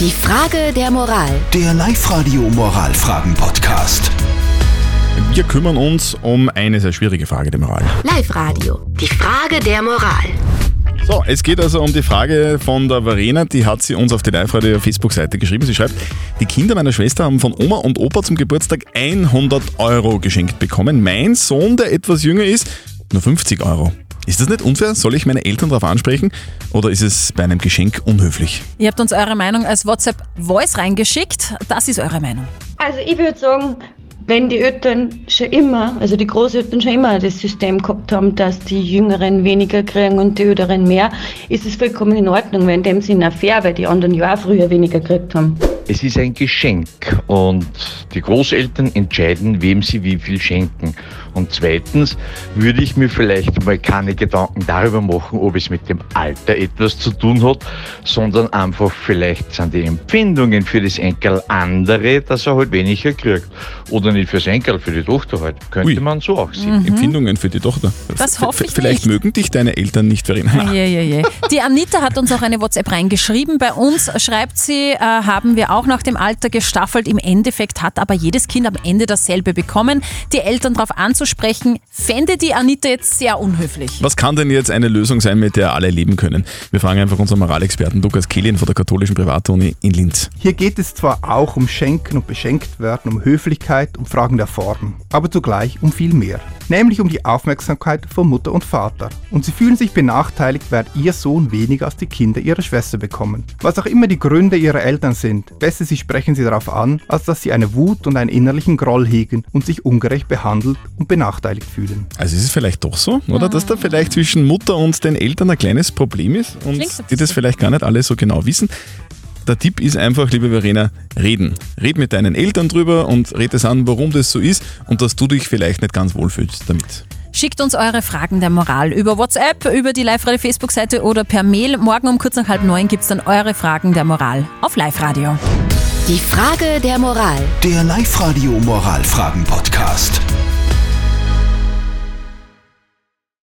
Die Frage der Moral. Der Live-Radio Moralfragen-Podcast. Wir kümmern uns um eine sehr schwierige Frage der Moral. Live-Radio. Die Frage der Moral. So, es geht also um die Frage von der Verena, die hat sie uns auf die Live-Radio Facebook-Seite geschrieben. Sie schreibt, die Kinder meiner Schwester haben von Oma und Opa zum Geburtstag 100 Euro geschenkt bekommen. Mein Sohn, der etwas jünger ist, nur 50 Euro. Ist das nicht unfair? Soll ich meine Eltern darauf ansprechen oder ist es bei einem Geschenk unhöflich? Ihr habt uns eure Meinung als WhatsApp-Voice reingeschickt. Das ist eure Meinung. Also ich würde sagen, wenn die Eltern schon immer, also die Großeltern schon immer das System gehabt haben, dass die Jüngeren weniger kriegen und die Älteren mehr, ist es vollkommen in Ordnung, weil in dem Sinne auch fair, weil die anderen ja auch früher weniger gekriegt haben. Es ist ein Geschenk und die Großeltern entscheiden, wem sie wie viel schenken. Und zweitens würde ich mir vielleicht mal keine Gedanken darüber machen, ob es mit dem Alter etwas zu tun hat, sondern einfach vielleicht sind die Empfindungen für das Enkel andere, dass er halt weniger kriegt. Oder nicht fürs Enkel, für die Tochter halt. Könnte Ui. man so auch sehen. Empfindungen für die Tochter. Das hoffe ich Vielleicht nicht. mögen dich deine Eltern nicht, Verena. Je, je, je. Die Anita hat uns auch eine WhatsApp reingeschrieben. Bei uns schreibt sie, äh, haben wir auch nach dem Alter gestaffelt. Im Endeffekt hat aber jedes Kind am Ende dasselbe bekommen. Die Eltern darauf anzusprechen, fände die Anita jetzt sehr unhöflich. Was kann denn jetzt eine Lösung sein, mit der alle leben können? Wir fragen einfach unseren Moralexperten Lukas Kehlin von der katholischen Privatuni in Linz. Hier geht es zwar auch um Schenken und Beschenkt werden, um Höflichkeit, um Fragen der Form, aber zugleich um viel mehr. Nämlich um die Aufmerksamkeit von Mutter und Vater. Und sie fühlen sich benachteiligt, während ihr Sohn weniger als die Kinder ihrer Schwester bekommen. Was auch immer die Gründe ihrer Eltern sind, besser sie sprechen sie darauf an, als dass sie eine Wut und einen innerlichen Groll hegen und sich ungerecht behandelt und benachteiligt fühlen. Also ist es vielleicht doch so, oder? Dass da vielleicht zwischen Mutter und den Eltern ein kleines Problem ist und die das vielleicht gar nicht alle so genau wissen. Der Tipp ist einfach, liebe Verena, reden. Red mit deinen Eltern drüber und red es an, warum das so ist und dass du dich vielleicht nicht ganz wohlfühlst damit. Schickt uns eure Fragen der Moral über WhatsApp, über die Live-Radio Facebook-Seite oder per Mail. Morgen um kurz nach halb neun gibt es dann eure Fragen der Moral auf Live-Radio. Die Frage der Moral. Der Live-Radio Moralfragen-Podcast.